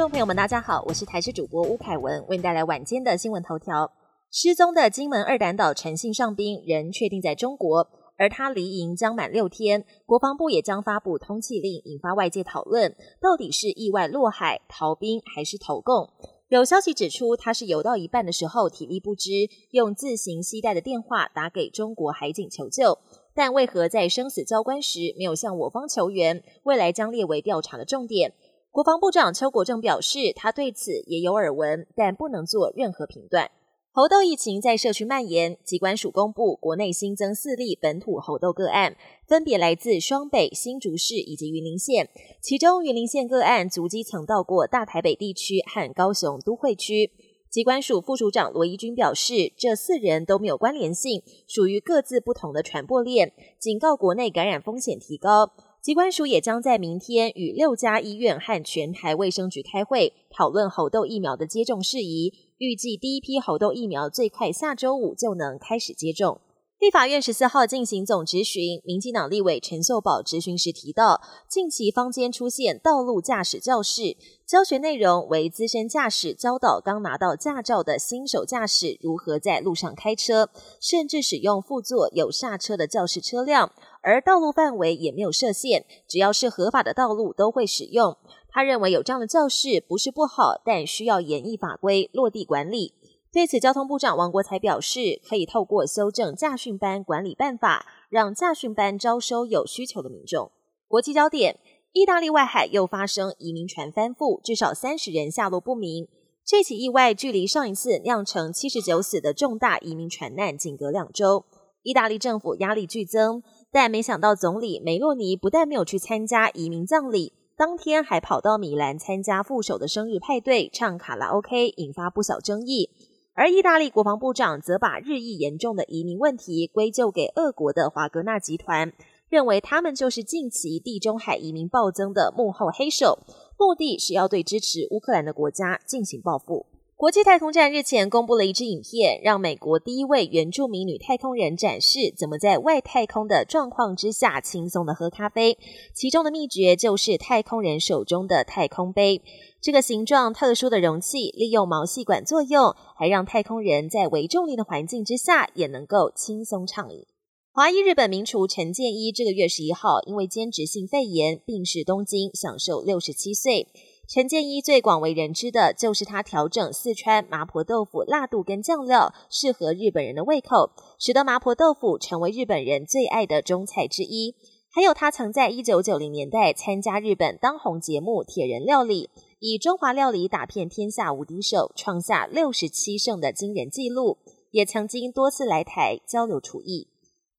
众朋友们，大家好，我是台视主播吴凯文，为您带来晚间的新闻头条。失踪的金门二胆岛陈姓上兵仍确定在中国，而他离营将满六天，国防部也将发布通缉令，引发外界讨论，到底是意外落海逃兵还是投共？有消息指出，他是游到一半的时候体力不支，用自行携带的电话打给中国海警求救，但为何在生死交关时没有向我方求援？未来将列为调查的重点。国防部长邱国正表示，他对此也有耳闻，但不能做任何评断。猴痘疫情在社区蔓延，机关署公布国内新增四例本土猴痘个案，分别来自双北、新竹市以及云林县。其中云林县个案足迹曾到过大台北地区和高雄都会区。机关署副署长罗怡君表示，这四人都没有关联性，属于各自不同的传播链，警告国内感染风险提高。疾管署也将在明天与六家医院和全台卫生局开会，讨论猴痘疫苗的接种事宜。预计第一批猴痘疫苗最快下周五就能开始接种。立法院十四号进行总质询，民进党立委陈秀宝质询时提到，近期坊间出现道路驾驶教室，教学内容为资深驾驶教导刚拿到驾照的新手驾驶如何在路上开车，甚至使用副座有刹车的教室车辆，而道路范围也没有设限，只要是合法的道路都会使用。他认为有这样的教室不是不好，但需要严厉法规落地管理。对此，交通部长王国才表示，可以透过修正驾训班管理办法，让驾训班招收有需求的民众。国际焦点：意大利外海又发生移民船翻覆，至少三十人下落不明。这起意外距离上一次酿成七十九死的重大移民船难仅隔两周。意大利政府压力剧增，但没想到总理梅洛尼不但没有去参加移民葬礼，当天还跑到米兰参加副手的生日派对，唱卡拉 OK，引发不小争议。而意大利国防部长则把日益严重的移民问题归咎给俄国的华格纳集团，认为他们就是近期地中海移民暴增的幕后黑手，目的是要对支持乌克兰的国家进行报复。国际太空站日前公布了一支影片，让美国第一位原住民女太空人展示怎么在外太空的状况之下轻松的喝咖啡，其中的秘诀就是太空人手中的太空杯。这个形状特殊的容器，利用毛细管作用，还让太空人在微重力的环境之下也能够轻松畅饮。华裔日本名厨陈建一这个月十一号因为间质性肺炎病逝东京，享受六十七岁。陈建一最广为人知的就是他调整四川麻婆豆腐辣度跟酱料，适合日本人的胃口，使得麻婆豆腐成为日本人最爱的中菜之一。还有他曾在一九九零年代参加日本当红节目《铁人料理》。以中华料理打遍天下无敌手，创下六十七胜的惊人纪录，也曾经多次来台交流厨艺。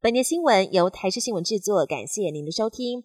本节新闻由台视新闻制作，感谢您的收听。